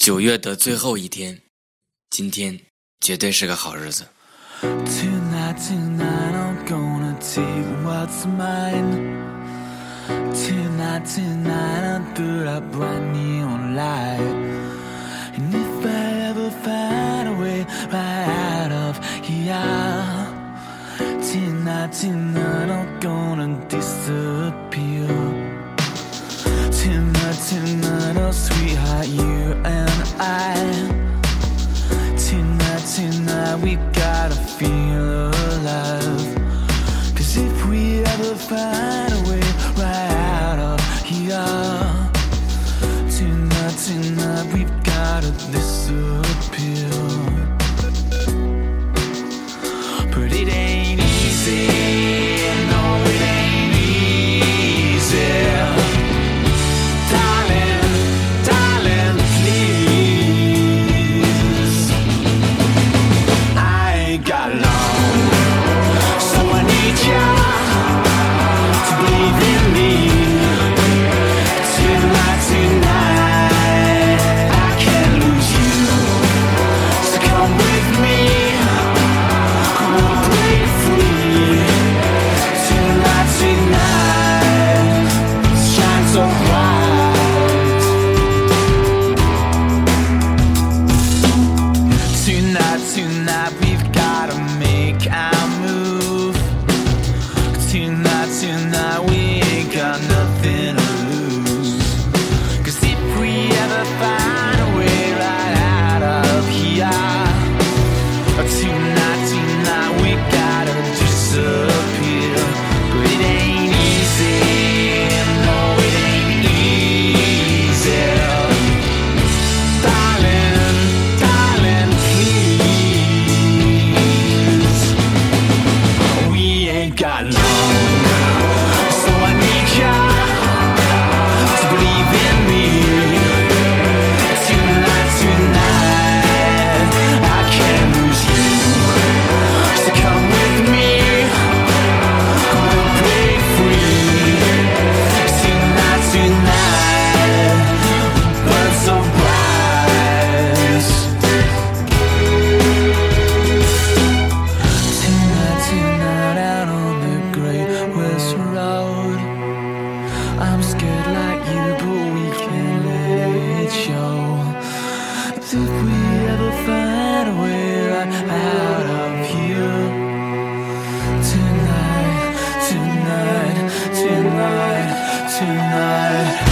九月的最后一天，今天绝对是个好日子。 Tonight, tonight, I'm gonna take what's mine. Tonight, tonight, I'll put a brand neon light. And if I ever find a way right out of here, tonight, tonight, I'm gonna disappear. Tonight, tonight, Find a way right out of here, tonight, tonight, we've gotta disappear. I'm like you, but we can't let it show. If we ever find a way out of here, tonight, tonight, tonight, tonight.